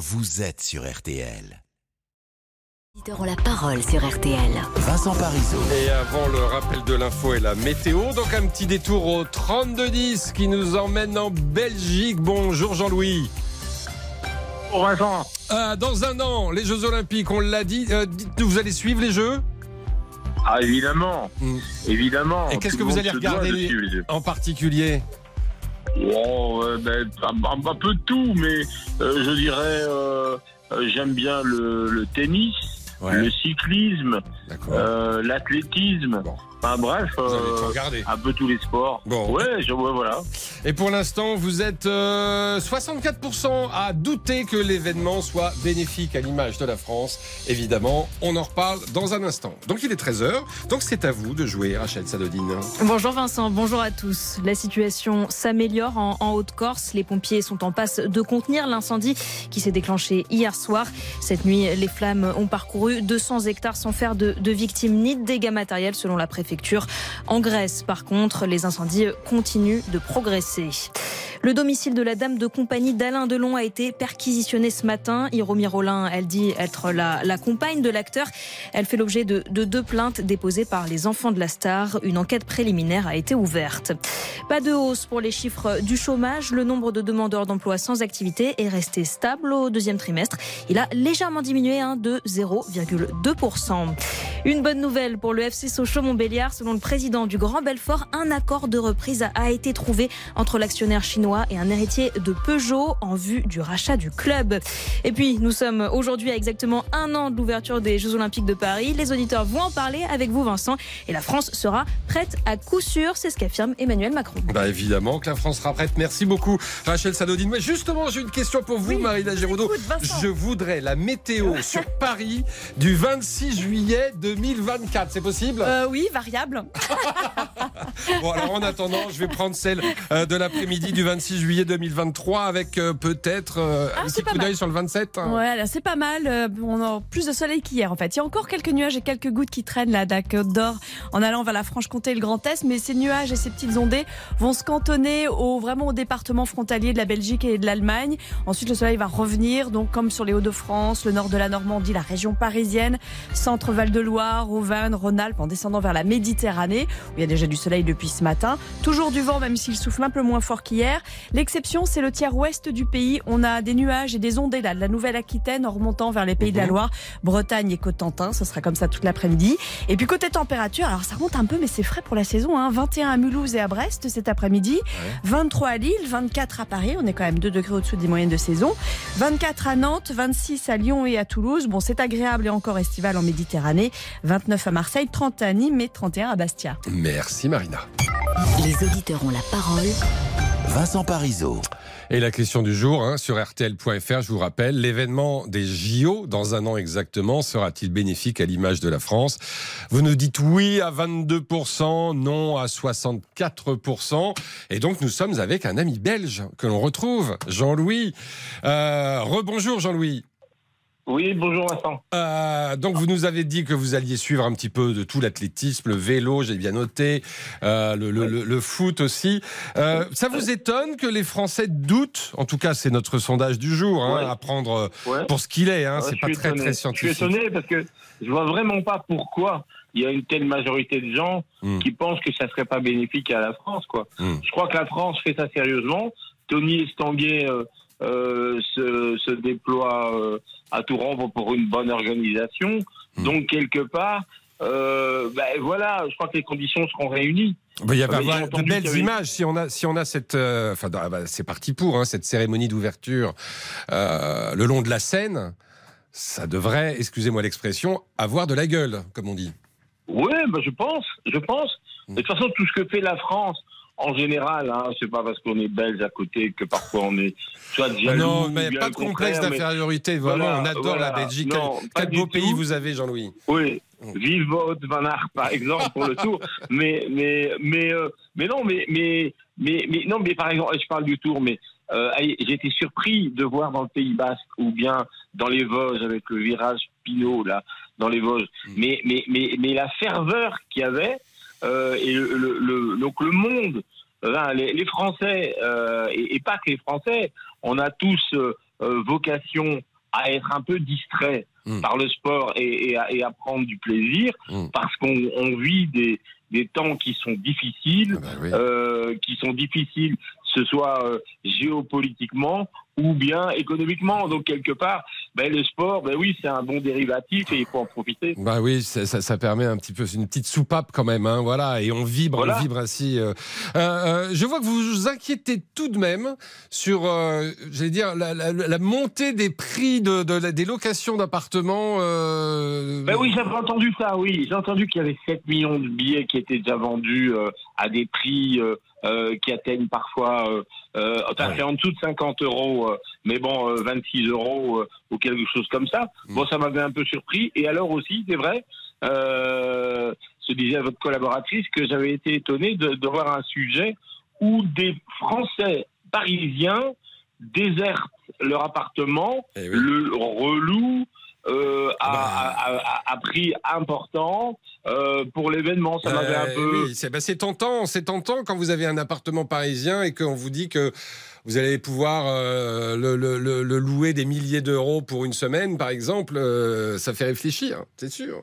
vous êtes sur RTL. Les auditeurs ont la parole sur RTL. Vincent Parisot. Et avant le rappel de l'info et la météo, donc un petit détour au 32-10 qui nous emmène en Belgique. Bonjour Jean-Louis. Bonjour Vincent. Euh, dans un an, les Jeux Olympiques, on l'a dit. Euh, Dites-nous, vous allez suivre les Jeux? Ah évidemment, Mm. évidemment. Et qu'est-ce que vous allez regarder les en particulier? Oh, euh, ben, un, peu de tout, mais euh, je dirais, euh, euh, j'aime bien le, le tennis, le cyclisme, euh, l'athlétisme. Bon. Enfin bref, euh, regarder. un peu tous les sports. Bon. Ouais, je vois, voilà. Et pour l'instant, vous êtes euh, 64% à douter que l'événement soit bénéfique à l'image de la France. Évidemment, on en reparle dans un instant. Donc il est 13h, donc c'est à vous de jouer, Rachel Sadodine. Bonjour Vincent, bonjour à tous. La situation s'améliore en, en Haute-Corse. Les pompiers sont en passe de contenir l'incendie qui s'est déclenché hier soir. Cette nuit, les flammes ont parcouru 200 hectares sans faire de, de victimes ni de dégâts matériels selon la préfecture. En Grèce, par contre, les incendies continuent de progresser. Le domicile de la dame de compagnie d'Alain Delon a été perquisitionné ce matin. Hiromi Rollin, elle dit être la, la compagne de l'acteur. Elle fait l'objet de, de deux plaintes déposées par les enfants de la star. Une enquête préliminaire a été ouverte. Pas de hausse pour les chiffres du chômage. Le nombre de demandeurs d'emploi sans activité est resté stable au deuxième trimestre. Il a légèrement diminué hein, de 0,2%. Une bonne nouvelle pour le FC Sochaux-Montbéliard. Selon le président du Grand Belfort, un accord de reprise a- été trouvé entre l'actionnaire chinois et un héritier de Peugeot en vue du rachat du club. Et puis, nous sommes aujourd'hui à exactement un an de l'ouverture des Jeux Olympiques de Paris. Les auditeurs vont en parler avec vous, Vincent. Et la France sera prête à coup sûr. C'est ce qu'affirme Emmanuel Macron. Bah évidemment que la France sera prête. Merci beaucoup, Rachel Sadodine. Mais justement, j'ai une question pour vous, Oui, Marina Vincent. Je voudrais la météo sur Paris du 26 juillet 2024. C'est possible? Euh, oui, variable. Bon, alors en attendant, je vais prendre celle euh, de l'après-midi du 26 juillet 2023 avec euh, peut-être euh, Ah, un petit coup d'œil sur le 27. hein. Ouais, là, c'est pas mal. Euh, On a plus de soleil qu'hier en fait. Il y a encore quelques nuages et quelques gouttes qui traînent là, Côte d'Or en allant vers la Franche-Comté et le Grand Est. Mais ces nuages et ces petites ondées vont se cantonner au, vraiment au département frontalier de la Belgique et de l'Allemagne. Ensuite, le soleil va revenir, donc comme sur les Hauts-de-France, le nord de la Normandie, la région parisienne, centre Val-de-Loire, Auvergne, Rhône-Alpes, en descendant vers la Méditerranée, où il y a déjà du soleil depuis ce matin. Toujours du vent, même s'il souffle un peu moins fort qu'hier. L'exception, c'est le tiers ouest du pays. On a des nuages et des ondées là, de la Nouvelle-Aquitaine en remontant vers les pays de la Loire, Bretagne et Cotentin. Ce sera comme ça toute l'après-midi. Et puis côté température, alors ça remonte un peu, mais c'est frais pour la saison. Hein. 21 à Mulhouse et à Brest cet après-midi. 23 à Lille, 24 à Paris. On est quand même 2 degrés au-dessous des moyennes de saison. 24 à Nantes, 26 à Lyon et à Toulouse. Bon, c'est agréable et encore estival en Méditerranée. 29 à Marseille, 30 à Nîmes et 31 à Bastia. Merci Marina. Les auditeurs ont la parole. Vincent Parisot. Et la question du jour hein, sur RTL.fr, je vous rappelle, l'événement des JO dans un an exactement sera-t-il bénéfique à l'image de la France? Vous nous dites oui à 22%, non à 64%. Et donc nous sommes avec un ami belge que l'on retrouve, Jean-Louis. Euh, rebonjour Jean-Louis. Oui, bonjour Vincent. Euh, donc vous nous avez dit que vous alliez suivre un petit peu de tout l'athlétisme, le vélo, j'ai bien noté, euh, le, le- le- le foot aussi. Euh, ça vous étonne que les Français doutent En tout cas, c'est notre sondage du jour, hein, Ouais. à prendre Ouais. pour ce qu'il est. Hein, Ouais, c'est pas très étonné. très Je suis scientifique. étonné parce que je vois vraiment pas pourquoi il y a une telle majorité de gens Hmm. qui pensent que ça serait pas bénéfique à la France, quoi. Hmm. Je crois que la France fait ça sérieusement. Tony Estanguet se, se déploie euh, à tout rompre pour une bonne organisation. Hmm. Donc quelque part, euh, ben voilà, je crois que les conditions seront réunies. Ben, il y avoir j'ai de belles avait- images si on a si on a cette euh, enfin ah bah, c'est parti pour hein, cette cérémonie d'ouverture euh, le long de la Seine. Ça devrait, excusez-moi l'expression, avoir de la gueule, comme on dit. Oui, ben je pense, je pense. Hmm. De toute façon, tout ce que fait la France, en général, hein, c'est pas parce qu'on est belge à côté que parfois on est soit jaloux. non, mais pas de complexe d'infériorité. Vraiment, Voilà, on adore voilà. la Belgique. Non, quel quel beau tout. pays vous avez, Jean-Louis. Oui, vive Wout van Aert par exemple pour le tour. Mais mais mais euh, mais non mais mais mais mais non mais par exemple je parle du tour mais euh, j'ai été surpris de voir dans le Pays Basque ou bien dans les Vosges avec le virage Pinot là dans les Vosges. Mm. Mais mais mais mais la ferveur qu'il y avait et le, le, le- donc le monde euh, hein, les, les Français euh, et, et pas que les Français on a tous euh, euh, vocation à être un peu distrait Mm. par le sport et, et à, et à prendre du plaisir, Mm. parce qu'on on vit des, des temps qui sont difficiles, Ah bah oui. euh, qui sont difficiles, ce soit euh, géopolitiquement ou bien économiquement. Donc quelque part, ben, le sport, ben oui, c'est un bon dérivatif et il faut en profiter. Bah oui, ça, ça, ça permet un petit peu, c'est une petite soupape quand même, hein, voilà, et on vibre, Voilà. on vibre ainsi. euh. Euh, je vois que vous vous inquiétez tout de même sur, euh, j'allais dire, la, la- la montée des prix de, des locations d'appartements. Ben oui, j'avais entendu ça, oui. J'ai entendu qu'il y avait 7 millions de billets qui étaient déjà vendus à des prix euh, euh, qui atteignent parfois, euh, euh, enfin, Ouais. c'est en dessous de 50 euros, euh, mais bon, euh, 26 euros euh, ou quelque chose comme ça. Mm. Bon, ça m'avait un peu surpris. Et alors aussi, c'est vrai, euh, se disait votre collaboratrice que j'avais été étonné de, de voir un sujet où des Français parisiens désertent leur appartement eh oui. le relouent euh, à, Bah. à- à- à prix important euh, pour l'événement. Ça m'avait Euh, un peu. oui, c'est bah, c'est tentant, c'est tentant quand vous avez un appartement parisien et qu'on vous dit que vous allez pouvoir euh, le, le- le- le louer des milliers d'euros pour une semaine, par exemple. euh, ça fait réfléchir, c'est sûr.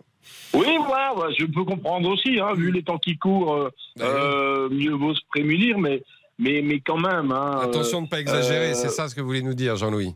Oui, voilà, ouais, je peux comprendre aussi. Hein, vu les temps qui courent, euh, Bah euh, mieux vaut se prémunir, mais, mais, mais quand même. Hein, Attention de ne pas exagérer, euh, c'est ça ce que vous voulez nous dire, Jean-Louis.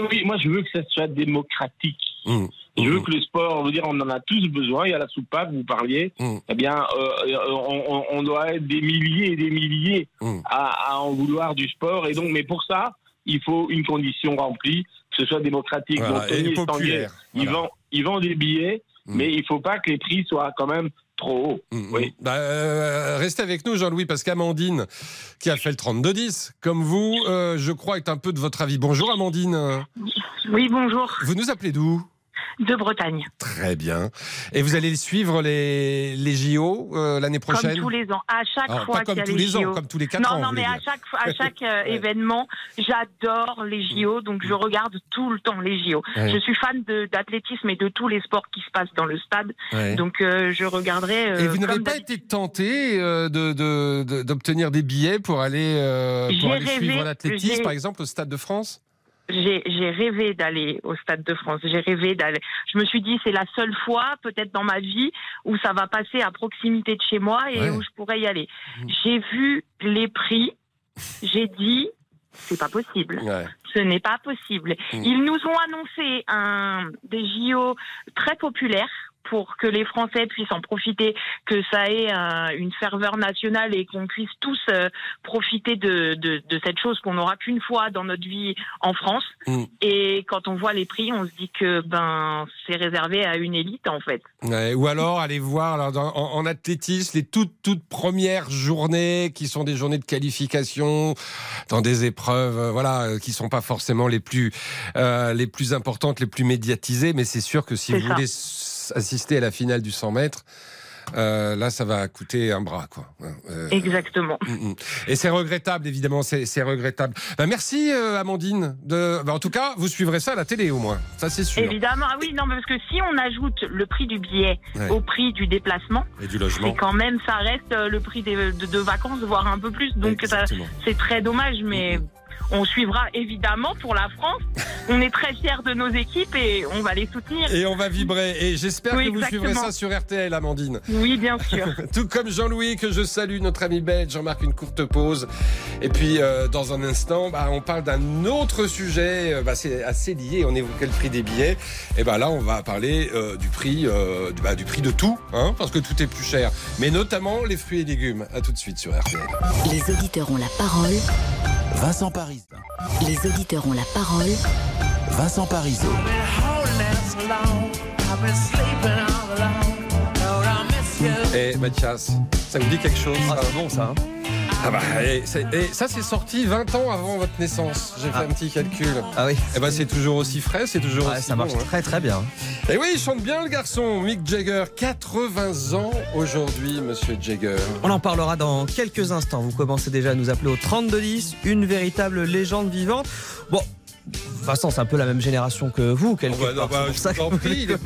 Mais oui, moi, je veux que ça soit démocratique. Mmh. Je veux Mmh. que le sport, on veut dire, on en a tous besoin. Il y a la soupape, vous parliez. Mm. Eh bien, euh, on, on- doit être des milliers et des milliers à, à en vouloir du sport. Et donc, mais pour ça, il faut une condition remplie, que ce soit démocratique. Voilà, Donc, Tony et Estanguet, populaire. il, Voilà. vend, il vend des billets, mais il faut pas que les prix soient quand même trop hauts. Mm, Oui. mm. Bah, euh, restez avec nous, Jean-Louis, parce qu'Amandine, qui a fait le 32-10, comme vous, euh, je crois, est un peu de votre avis. Bonjour, Amandine. Oui, bonjour, Vous nous appelez d'où? De Bretagne. Très bien. Et vous allez suivre les, les JO euh, l'année prochaine Comme tous les ans. À chaque Alors, fois pas comme qu'il y a tous les, les JO. ans, comme tous les quatre ans. non, non, mais à dire. chaque, à chaque euh, événement, j'adore les JO, donc je regarde tout le temps les JO. Ouais. Je suis fan de- d'athlétisme et de tous les sports qui se passent dans le stade, Ouais. donc euh, je regarderai. Et vous n'avez pas été tenté de- d'obtenir des billets pour aller, pour aller rêvé, suivre l'athlétisme, j'ai- par exemple, au Stade de France? J'ai rêvé d'aller au Stade de France. J'ai rêvé d'aller. Je me suis dit, c'est la seule fois, peut-être dans ma vie, où ça va passer à proximité de chez moi et Ouais. où je pourrais y aller. Mhm. J'ai vu les prix. J'ai dit, c'est pas possible. Ouais. Ce n'est pas possible. Mhm. Ils nous ont annoncé un, des JO très populaires pour que les Français puissent en profiter, que ça ait un- une ferveur nationale et qu'on puisse tous euh, profiter de, de, de cette chose qu'on n'aura qu'une fois dans notre vie en France. Mm. Et quand on voit les prix, on se dit que ben c'est réservé à une élite en fait. Ouais, ou alors aller voir alors, dans- en, en athlétisme les toutes toutes premières journées qui sont des journées de qualification dans des épreuves euh, voilà euh, qui sont pas forcément les plus euh, les plus importantes les plus médiatisées mais c'est sûr que si vous ça. voulez assister à la finale du 100 mètres euh, là ça va coûter un bras quoi Euh, Exactement. Mm, mm. Et c'est regrettable, évidemment, c'est regrettable. Bah, merci, euh, Amandine. De... bah, en tout cas, vous suivrez ça à la télé, au moins. Ça, c'est sûr. Évidemment, ah oui, non, parce que si on ajoute le prix du billet Ouais. au prix du déplacement, Et du c'est logement. quand même, ça reste euh, le prix des- de, de vacances, voire un peu plus. Donc c'est très dommage, mais Mhm. On suivra évidemment pour la France. on est très fiers de nos équipes et on va les soutenir. Et on va vibrer. Et j'espère Oui, que vous exactement. suivrez ça sur RTL, Amandine. Oui, bien sûr. Tout comme Jean-Louis, que je salue, notre ami belge. Jean-Marc, une courte pause. Et puis, euh, dans un instant, bah, on parle d'un autre sujet. euh, bah, c'est assez lié. On évoquait le prix des billets. Et bah, là, on va parler euh, du prix, euh, du, bah, du prix de tout, hein, parce que tout est plus cher. Mais notamment les fruits et légumes. À tout de suite sur RTL. Les auditeurs ont la parole. Vincent Paris. Les auditeurs ont la parole. Vincent Parisot. Et Mathias, ça vous dit quelque chose? Ah, c'est bon ça. hein? Ah bah, et, ça, c'est sorti 20 ans avant votre naissance. J'ai fait Ah. un petit calcul. Ah oui. Et bah, c'est toujours aussi frais, c'est toujours Ouais, aussi ça marche bon, hein. très très bien. Et oui, il chante bien le garçon, Mick Jagger. 80 ans aujourd'hui, monsieur Jagger. On en parlera dans quelques instants. Vous commencez déjà à nous appeler au 3210, une véritable légende vivante. Bon, Vincent, c'est un peu la même génération que vous, quelque Oh bah part. bah, je ça vous en vous prie, les.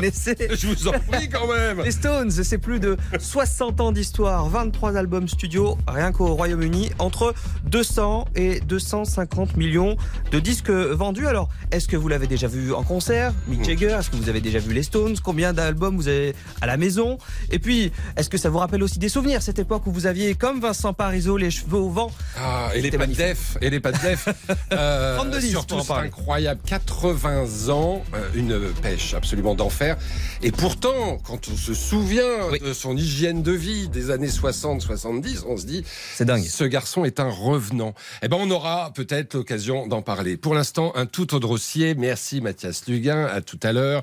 Je vous en prie quand même. Les Stones, c'est plus de 60 ans d'histoire, 23 albums studio, rien qu'au Royaume-Uni, entre 200 et 250 millions de disques vendus. Alors, est-ce que vous l'avez déjà vu en concert, Mick Jagger? Est-ce que vous avez déjà vu les Stones? Combien d'albums vous avez à la maison? Et puis, est-ce que ça vous rappelle aussi des souvenirs, cette époque où vous aviez, comme Vincent Parisot, les cheveux au vent? Ah, et les de def, et les pas de def. 32 10 surtout, pour en c'est parler. Incroyable. 80 ans, euh, une pêche absolument d'enfer. Et pourtant, quand on se souvient Oui. de son hygiène de vie des années 60-70, on se dit, C'est dingue. ce garçon est un revenant. Eh ben, on aura peut-être l'occasion d'en parler. Pour l'instant, un tout autre dossier. Merci Mathias Luguin. À tout à l'heure.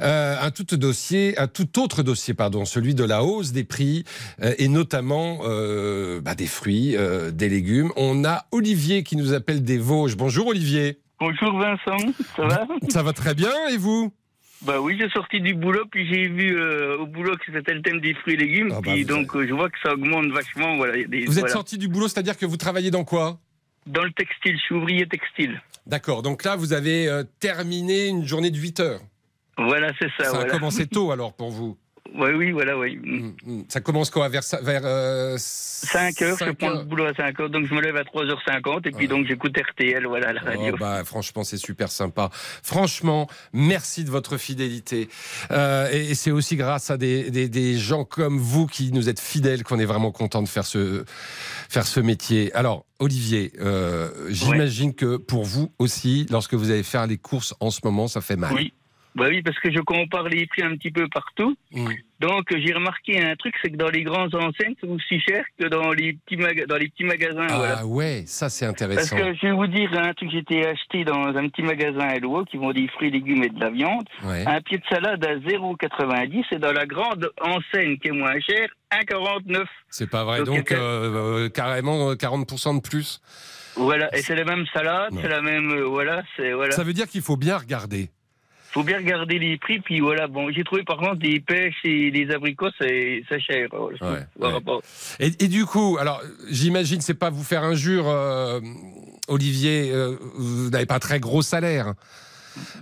Euh, un tout dossier, un tout autre dossier, pardon, celui de la hausse des prix euh, et notamment euh, bah, des fruits, des légumes. On a Olivier qui nous appelle des Vosges. Bonjour Olivier. Bonjour Vincent, ça va? Ça va très bien et vous? Bah oui, j'ai sorti du boulot, puis j'ai vu euh, au boulot que c'était le thème des fruits et légumes, Ah bah, puis donc euh, je vois que ça augmente vachement. Voilà, des- Vous êtes voilà. sorti du boulot, c'est-à-dire que vous travaillez dans quoi? Dans le textile, je suis ouvrier textile. D'accord, donc là vous avez euh, terminé une journée de 8 heures. Voilà, c'est ça. Ça a commencé tôt alors pour vous Ouais, oui, voilà, oui. Mm, mm. Ça commence quoi Vers, vers euh, 5 heures, je 5 prends heures le boulot à 5 heures, donc je me lève à 3h50, et puis Ouais. donc j'écoute RTL, voilà, la radio. Oh, bah, franchement, c'est super sympa. Franchement, merci de votre fidélité. Euh, et et c'est aussi grâce à des, des- des gens comme vous qui nous êtes fidèles qu'on est vraiment content de faire ce, faire ce métier. Alors, Olivier, euh, j'imagine que pour vous aussi, lorsque vous allez faire les courses en ce moment, ça fait mal. Oui. Bah oui, parce que je compare les prix un petit peu partout. Mm. Donc j'ai remarqué un truc, c'est que dans les grandes enseignes, c'est aussi cher que dans les petits, maga- dans les petits magasins. Ah voilà. ouais, ça c'est Parce intéressant. que je vais vous dire un truc, j'étais acheté dans un petit magasin à Hello qui vend des fruits, légumes et de la viande. Ouais. Un pied de salade à 0,90 et dans la grande enseigne qui est moins chère, 1,49. C'est pas vrai. Donc, Donc, euh, euh, carrément euh, 40% de plus. Voilà, et c'est la même salade, c'est la même, euh, voilà, c'est voilà. Ça veut dire qu'il faut bien regarder. Faut bien regarder les prix, puis voilà. Bon, j'ai trouvé par contre des pêches et des abricots, c'est c'est cher. je Ouais, Et, et du coup, alors j'imagine, c'est pas vous faire injure, euh, Olivier, euh, vous n'avez pas un très gros salaire.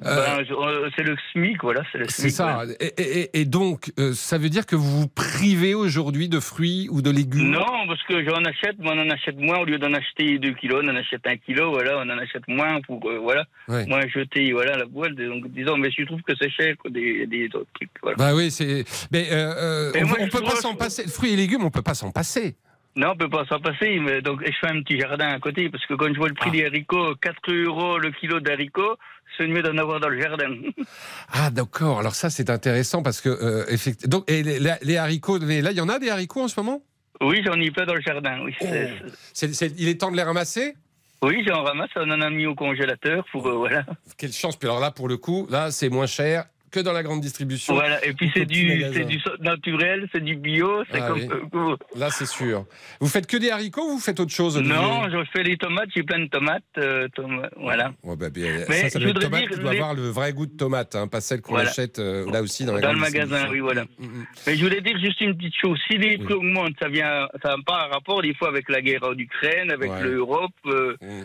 Euh, Ben, euh, c'est le SMIC, voilà, c'est ça. voilà. Et, et- et donc, euh, ça veut dire que vous vous privez aujourd'hui de fruits ou de légumes? Non, parce que j'en achète, mais on en achète moins. Au lieu d'en acheter 2 kilos, on en achète 1 kilo, voilà, on en achète moins pour, euh, voilà, Ouais. moins jeter, voilà, la boîte. Donc, disons, mais je trouve que c'est cher, quoi, des, des autres trucs, voilà. Bah oui, c'est. Mais euh, on, moi, on peut pas s'en passer. Fruits et légumes, on peut pas s'en passer. Non, on peut pas s'en passer, mais donc, je fais un petit jardin à côté, parce que quand je vois le prix Ah. des haricots, 4 euros le kilo d'haricots, c'est mieux d'en avoir dans le jardin. Ah d'accord. Alors ça, c'est intéressant parce que euh, effectivement. Donc, et les, haricots, mais là, il y en a des haricots en ce moment? oui, j'en ai plein dans le jardin, oui. Oh. Il est temps de les ramasser? Oui, j'en ramasse, on en a mis au congélateur pour, euh, voilà. Quelle chance. Puis alors là, pour le coup, là, c'est moins cher que dans la grande distribution. Voilà, et puis c'est du, naturel, c'est du bio, c'est Ah comme. oui. euh, Là, c'est sûr. Vous faites que des haricots ou vous faites autre chose non, je fais les tomates, j'ai plein de tomates, euh, tomates, voilà. Bah, bien, Mais ça, ça je tomate dire qui doit les- avoir le vrai goût de tomate, hein, pas celle qu'on Voilà. achète euh, là aussi dans la Dans grande le magasin, oui, voilà. Mm, mm. Mais je voulais dire juste une petite chose. Si les Oui. prix augmentent, ça vient, ça n'a pas un rapport des fois avec la guerre en Ukraine, avec Ouais. l'Europe. euh, Mm.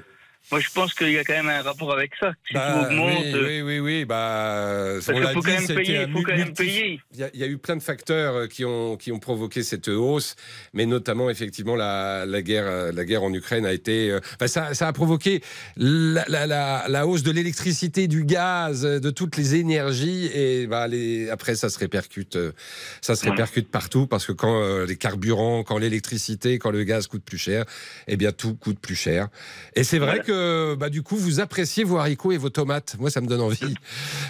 Moi, je pense qu'il y a quand même un rapport avec ça. Si Bah, tout augmente, oui, oui, oui, oui, bah, parce on l'a faut dit, quand même payer, il faut quand même payer. Il y, a, il y a eu plein de facteurs euh, qui ont, qui ont provoqué cette hausse, mais notamment effectivement la, la guerre, euh, la guerre en Ukraine a été, euh, enfin, ça, ça a provoqué la, la, la, hausse de l'électricité, du gaz, de toutes les énergies, et bah, les, après ça se répercute, ça se Voilà. répercute partout parce que quand les carburants, quand l'électricité, quand le gaz coûte plus cher, eh bien tout coûte plus cher. Et c'est vrai Voilà. que bah, du coup vous appréciez vos haricots et vos tomates. Moi ça me donne envie.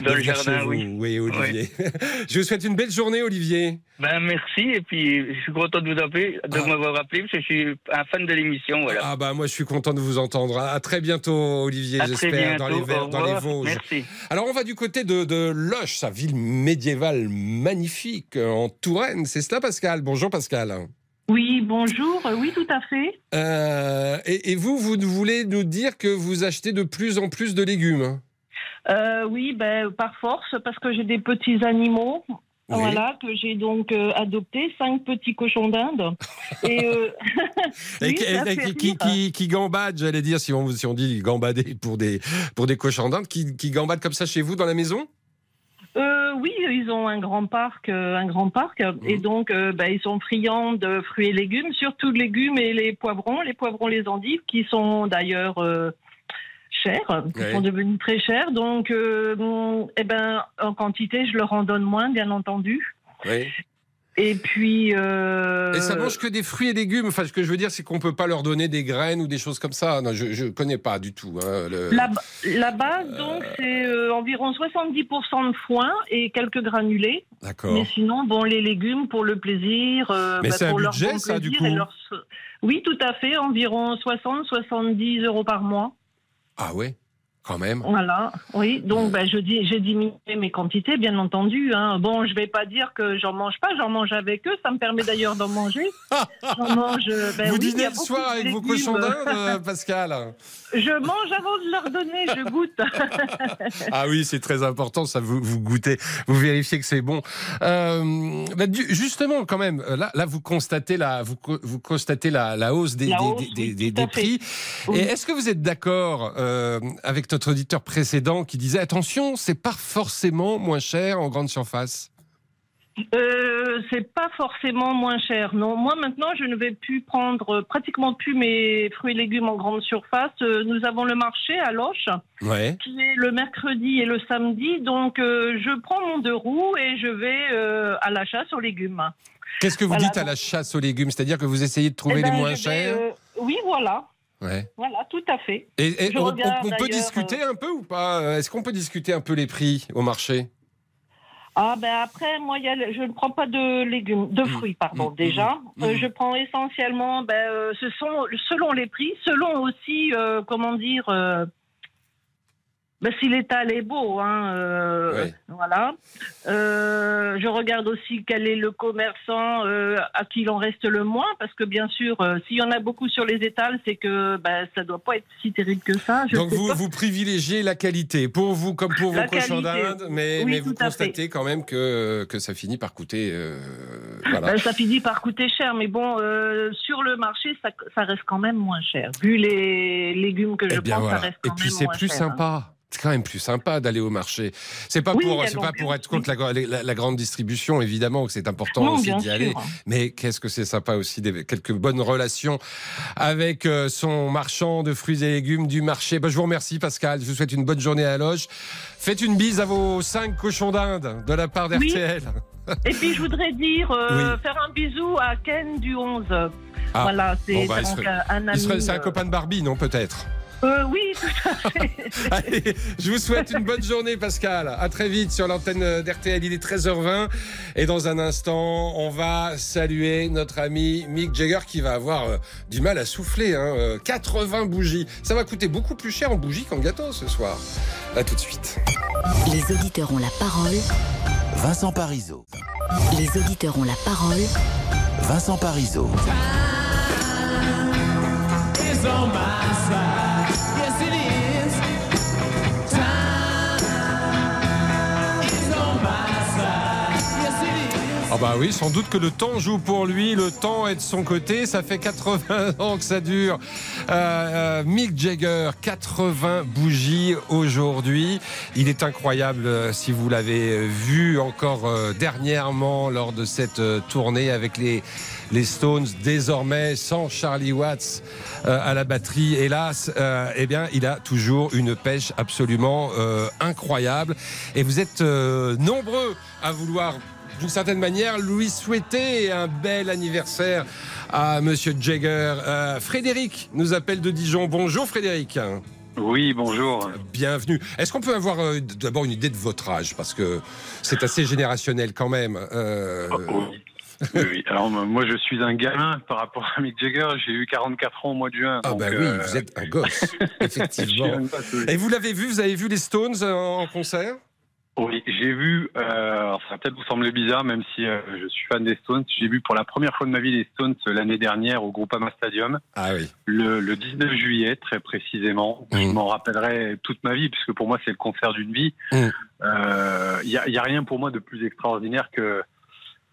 Dans le jardin, oui. Oui, Olivier. Je vous souhaite une belle journée, Olivier. Ben, merci, et puis je suis content de vous appeler, de Ah. m'avoir appelé, parce que je suis un fan de l'émission, voilà. Ah bah moi je suis content de vous entendre. À très bientôt, Olivier, j'espère, dans les, Ver- au dans les. Vosges. Merci. Alors on va du côté de, de Loche, sa ville médiévale magnifique en Touraine. C'est cela, Pascal? Bonjour, Pascal. Oui, bonjour. Oui, tout à fait. Euh, et, et vous, vous voulez nous dire que vous achetez de plus en plus de légumes Euh, oui, ben, par force, parce que j'ai des petits animaux. Oui. Voilà, que j'ai donc euh, adopté, cinq petits cochons d'Inde. Et, euh, Et oui, qui, et qui, qui, gambade, j'allais dire, si on, si on dit gambader pour des, pour des cochons d'Inde, qui, qui gambadent comme ça chez vous dans la maison ils ont un grand parc, euh, un grand parc, et Mhm. donc euh, bah, ils sont friands de fruits et légumes, surtout de légumes et les poivrons, les poivrons, les endives, qui sont d'ailleurs euh, chers, qui Ouais. sont devenus très chers. Donc, euh, bon, eh ben, en quantité, je leur en donne moins, bien entendu. Oui. Et puis. euh, Et ça mange que des fruits et légumes. Enfin, ce que je veux dire, c'est qu'on peut pas leur donner des graines ou des choses comme ça. Non, je, je connais pas du tout. hein, le- La, la base, donc, c'est euh, environ 70% de foin et quelques granulés. D'accord. Mais sinon, bon, les légumes pour le plaisir. euh, Mais bah, c'est un leur budget, bon ça, du coup leur- Oui, tout à fait, environ 60-70 euros par mois. Ah ouais, quand même. Voilà, oui. Donc, bah, je dis, j'ai diminué mes quantités, bien entendu. hein. Bon, je vais pas dire que j'en mange pas, j'en mange avec eux. Ça me permet d'ailleurs d'en manger. J'en mange. euh, ben vous oui, dînez le soir avec vos cochons d'Inde, euh, Pascal Je mange avant de leur donner, je goûte. Ah oui, c'est très important, ça vous, vous goûtez, vous vérifiez que c'est bon. Euh, bah, justement, quand même, là, là vous constatez la, vous, co- vous constatez la, la hausse des, La des- hausse, des, oui, des- tout des à fait. prix. Oui. Et est-ce que vous êtes d'accord euh, avec notre auditeur précédent qui disait attention, c'est pas forcément moins cher en grande surface Euh, c'est pas forcément moins cher. Non, moi maintenant, je ne vais plus prendre euh, pratiquement plus mes fruits et légumes en grande surface. Euh, nous avons le marché à Loche, Ouais. qui est le mercredi et le samedi. Donc, euh, je prends mon deux roues et je vais euh, à l'achat sur légumes. Qu'est-ce que vous Voilà, dites à la chasse aux légumes? C'est-à-dire que vous essayez de trouver Eh ben, les moins je vais, chers? Oui, voilà. Ouais. Voilà, tout à fait. Et, on, on- regarde on peut discuter un peu ou pas Est-ce qu'on peut discuter un peu les prix au marché? Ah ben après, moi, je ne prends pas de légumes, de fruits, pardon, mmh, déjà. mmh, Euh, mmh. je prends essentiellement, ben, euh, ce sont selon les prix, selon aussi, euh, comment dire, euh, ben, si l'étal est beau, hein, euh, voilà. Euh, je regarde aussi quel est le commerçant euh, à qui il en reste le moins, parce que bien sûr, s'il y en a beaucoup sur les étals, c'est que ben, ça doit pas être si terrible que ça. Je Donc vous, pas. vous privilégiez la qualité pour vous comme pour vos La cochons qualité. d'Inde, mais, Oui, mais vous constatez quand même que, que ça finit par coûter. voilà. Ben, ça finit par coûter cher, mais bon, sur le marché, ça, ça reste quand même moins cher. Vu les légumes que je Eh bien prends, voilà. ça reste Et quand puis même c'est moins plus cher, hein. sympa. C'est quand même plus sympa d'aller au marché. C'est pas Oui, pour, c'est pas pour être contre la, la- la grande distribution, évidemment que c'est important Non, aussi d'y aller. Mais qu'est-ce que c'est sympa aussi des, quelques bonnes relations avec euh, son marchand de fruits et légumes du marché. Ben, je vous remercie Pascal. Je vous souhaite une bonne journée à la loge. Faites une bise à vos cinq cochons d'Inde de la part Oui. d'RTL. Et puis je voudrais dire, euh, Oui. faire un bisou à Ken du 11. Ah, Voilà, c'est bon, bah, serait- un- ami. c'est un euh, copain de Barbie, non peut-être? Euh, oui, tout à fait. Allez, je vous souhaite une bonne journée, Pascal. À très vite sur l'antenne d'RTL. Il est 13h20. Et dans un instant, on va saluer notre ami Mick Jagger qui va avoir euh, du mal à souffler. Hein. Euh, 80 bougies. Ça va coûter beaucoup plus cher en bougies qu'en gâteau ce soir. À tout de suite. Les auditeurs ont la parole. Vincent Parisot. Les auditeurs ont la parole. Vincent Parisot. Bah oui, sans doute que le temps joue pour lui, le temps est de son côté, ça fait 80 ans que ça dure. Euh, euh, Mick Jagger, 80 bougies aujourd'hui. Il est incroyable euh, si vous l'avez vu encore dernièrement lors de cette tournée avec les, les Stones, désormais sans Charlie Watts à la batterie, hélas, eh bien, il a toujours une pêche absolument incroyable. Et vous êtes nombreux à vouloir d'une certaine manière, lui souhaiter un bel anniversaire à Monsieur Jagger. Euh, Frédéric nous appelle de Dijon. Bonjour Frédéric. Oui, bonjour. Bienvenue. Est-ce qu'on peut avoir euh, d'abord une idée de votre âge? Parce que c'est assez générationnel quand même. Euh, Oh, oui. Oui, oui. Alors moi je suis un gamin par rapport à Mick Jagger, j'ai eu 44 ans au mois de juin. Ah donc, bah oui, vous êtes un gosse, effectivement. Et vous l'avez vu, vous avez vu les Stones en concert? Oui, j'ai vu, euh, alors ça va peut-être vous sembler bizarre, même si euh, je suis fan des Stones, j'ai vu pour la première fois de ma vie les Stones euh, l'année dernière au Groupama Stadium, Ah oui. le, le 19 juillet très précisément. Je Mm. m'en rappellerai toute ma vie, puisque pour moi c'est le concert d'une vie. Il n'y a, y a rien pour moi de plus extraordinaire que,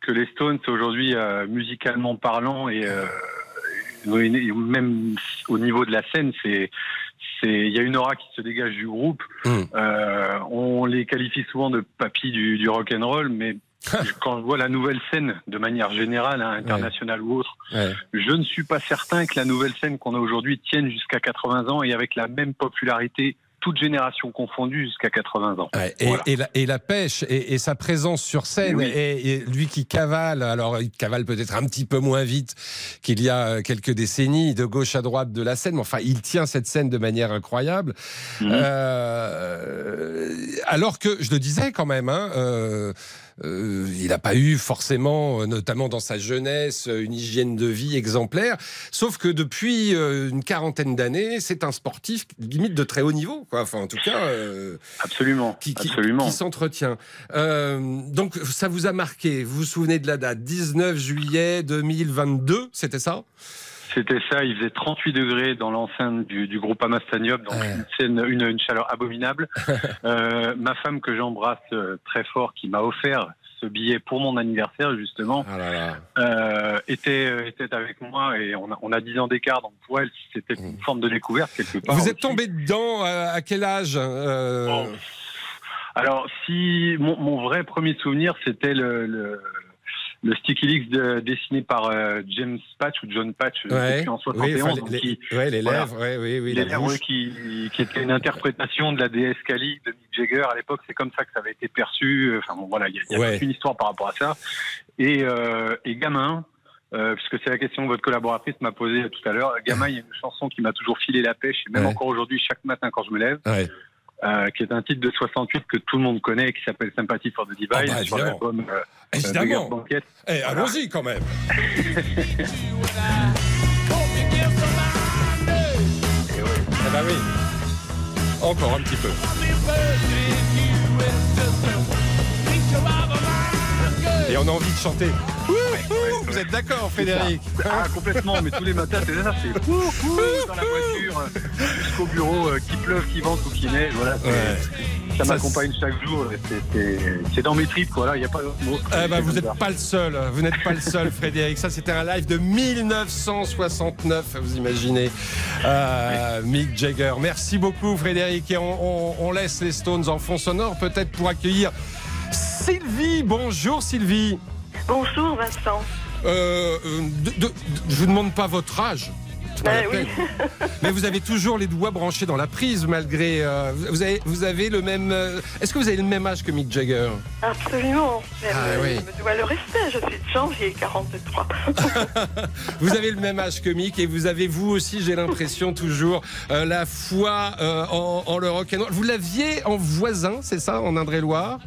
que les Stones aujourd'hui, euh, musicalement parlant, et euh, et même au niveau de la scène, c'est il y a une aura qui se dégage du groupe. Mm. Euh, on les qualifie souvent de papis du, du rock and roll, mais quand je vois la nouvelle scène de manière générale, hein, internationale ou autre, Ouais. je ne suis pas certain que la nouvelle scène qu'on a aujourd'hui tienne jusqu'à 80 ans et avec la même popularité, toute génération confondue, jusqu'à 80 ans. Ouais, et, Voilà. et la, et la pêche et, et sa présence sur scène Oui. et, et lui qui cavale, alors il cavale peut-être un petit peu moins vite qu'il y a euh, quelques décennies de gauche à droite de la scène, mais enfin il tient cette scène de manière incroyable. Mhm. Euh, alors que je le disais quand même, hein, euh, euh, il n'a pas eu forcément, euh, notamment dans sa jeunesse, euh, une hygiène de vie exemplaire. Sauf que depuis euh, une quarantaine d'années, c'est un sportif limite de très haut niveau, quoi. Enfin, en tout cas. euh, Absolument, qui, qui- qui s'entretient. Euh, donc ça vous a marqué. Vous vous souvenez de la date? 19 juillet 2022, c'était ça? C'était ça, il faisait 38 degrés dans l'enceinte du, du groupe Amastanium, donc une, scène, une, une chaleur abominable. Euh, ma femme que j'embrasse euh, très fort, qui m'a offert ce billet pour mon anniversaire justement, euh, était, euh, était avec moi et on a, on a 10 ans d'écart, donc pour elle c'était une forme de découverte quelque part. Vous êtes tombé dedans euh, à quel âge euh, Alors, si mon, mon vrai premier souvenir, c'était le, le, le Sticky Leaks de- dessiné par euh, James Patch ou John Patch, Ouais, en oui, 71. enfin, donc les, qui- ouais, les voilà. lèvres, ouais, oui, oui, Les la lèvres, bouche. oui, qui, qui était une interprétation de la déesse Kali de Mick Jagger. À l'époque, c'est comme ça que ça avait été perçu. Enfin bon, voilà, il y a, y a toute une histoire par rapport à ça. Et, euh, et gamin, euh, puisque c'est la question que votre collaboratrice m'a posée tout à l'heure. Gamin, il y a une chanson qui m'a toujours filé la pêche, et même encore aujourd'hui, chaque matin quand je me lève. Euh, qui est un titre de 68 que tout le monde connaît, qui s'appelle Sympathy for the Divide, Ah bah, sur l'album euh, Évidemment. de Banquet. Eh, allons-y quand même. Eh ben oui. Encore un petit peu. Et on a envie de chanter. Vous êtes d'accord, Frédéric Ah, complètement, mais tous les matins, c'est ça, c'est dans la voiture, euh, jusqu'au bureau, euh, qu'il pleuve, qu'il vente ou qu'il neige, voilà. c'est- Ça Ça, m'accompagne chaque jour, c'est- dans mes tripes, voilà, il n'y a pas d'autre mot. Eh ben, vous n'êtes pas le seul, vous n'êtes pas le seul, Frédéric. Ça, c'était un live de 1969, vous imaginez. Euh, Mick Jagger. Merci beaucoup, Frédéric. Et on, on- on laisse les Stones en fond sonore, peut-être pour accueillir Sylvie. Bonjour, Sylvie. Bonjour Vincent. Euh, euh, de- je vous demande pas votre âge. Pas oui. peine. Mais vous avez toujours les doigts branchés dans la prise, malgré. euh, vous, avez, vous avez le même. euh, Est-ce que vous avez le même âge que Mick Jagger? Absolument. Ah, me, oui. me doit le respect. Je suis de janvier 43. Vous avez le même âge que Mick et vous avez vous aussi, j'ai l'impression toujours euh, la foi en, en le rock and roll. Vous l'aviez en voisin, c'est ça, en Indre-et-Loire?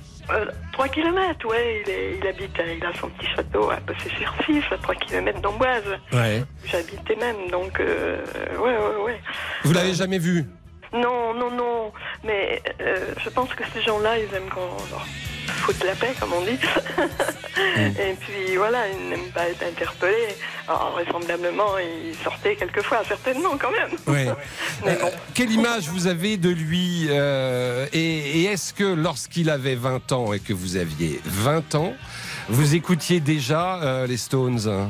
3 km, ouais. Il, est- il habite, euh, il a son petit château à Bossé-sur-Cif, à 3 km d'Amboise. Ouais. J'habitais même, donc euh, ouais, ouais, ouais. Vous l'avez jamais vu? Non, non, non. Mais euh, je pense que ces gens-là, ils aiment leur foute la paix, comme on dit. Et puis voilà, ils n'aiment pas être interpellés. Alors, vraisemblablement, ils sortaient quelquefois, certainement, quand même. Ouais. Euh, quelle image vous avez de lui euh, Et, et est-ce que lorsqu'il avait 20 ans et que vous aviez 20 ans, vous écoutiez déjà euh, les Stones?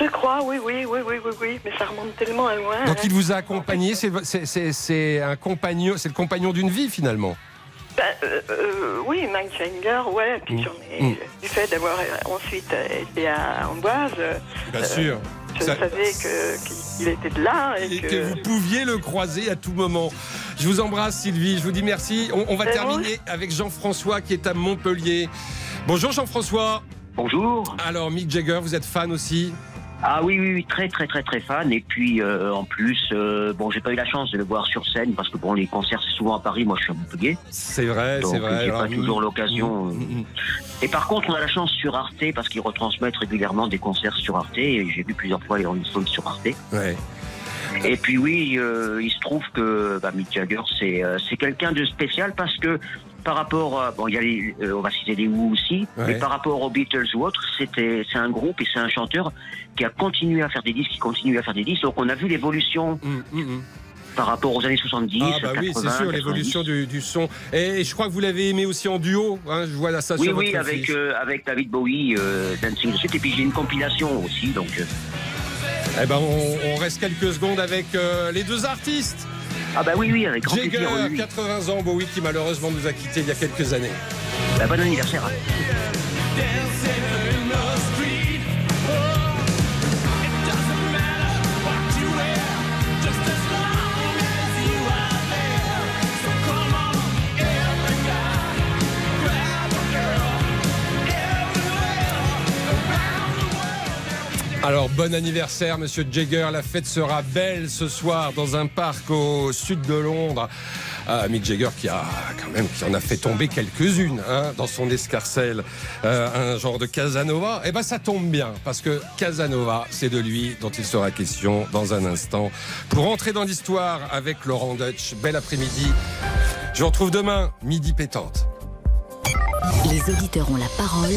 Je crois, oui, oui, oui, oui, oui, oui. Mais ça remonte tellement à loin. Donc hein. il vous a accompagné, c'est- c'est c'est- c'est un compagnon, c'est le compagnon d'une vie finalement? Ben, euh, euh, oui, Mike Jagger, ouais. Puis j'en ai, Mm. du fait d'avoir euh, ensuite euh, été à Amboise. euh, Bien euh, sûr. Je Ça- savais qu'il était de là et, et que vous pouviez le croiser à tout moment. Je vous embrasse Sylvie, je vous dis merci. On, on va Ben, terminer avec Jean-François qui est à Montpellier. Bonjour Jean-François. Bonjour. Alors Mick Jagger, vous êtes fan aussi? Ah oui, oui, oui, très, très, très, très fan. Et puis, euh, en plus, euh, bon, j'ai pas eu la chance de le voir sur scène parce que bon, les concerts c'est souvent à Paris. Moi, je suis à Montpellier. C'est vrai, Donc, c'est vrai. J'ai Alors, pas toujours mm, l'occasion. mm, euh. mm, mm. Et par contre, on a la chance sur Arte parce qu'ils retransmettent régulièrement des concerts sur Arte. Et j'ai vu plusieurs fois les Rolling Stones sur Arte. Ouais. Et puis oui, euh, il se trouve que bah, Mick Jagger, c'est euh, c'est quelqu'un de spécial parce que par rapport, à, bon, y a les, euh, on va citer les Who aussi, Ouais. mais par rapport aux Beatles ou autres, c'était, c'est un groupe et c'est un chanteur qui a continué à faire des disques, qui continue à faire des disques. Donc on a vu l'évolution par rapport aux années 70, Mm, Ah bah oui, 80, c'est sûr, 90. l'évolution du, du son. Et je crois que vous l'avez aimé aussi en duo, hein, je vois ça Oui, sur oui, votre avec, euh, avec David Bowie, euh, Dancing the et puis j'ai une compilation aussi, donc. euh, Eh ben, on, on reste quelques secondes avec euh, les deux artistes. Ah bah oui, oui, avec grand Jagger, plaisir. oui, oui. 80 ans, Bowie qui malheureusement nous a quittés il y a quelques années. Bah, bon anniversaire. Alors, bon anniversaire, monsieur Jagger. La fête sera belle ce soir dans un parc au sud de Londres. Ah, Mick Jagger qui a quand même qui en a fait tomber quelques-unes hein, dans son escarcelle, Euh, un genre de Casanova. Eh ben ça tombe bien parce que Casanova, c'est de lui dont il sera question dans un instant. Pour entrer dans l'histoire avec Laurent Dutch, bel après-midi. Je vous retrouve demain, midi pétante. Les auditeurs ont la parole.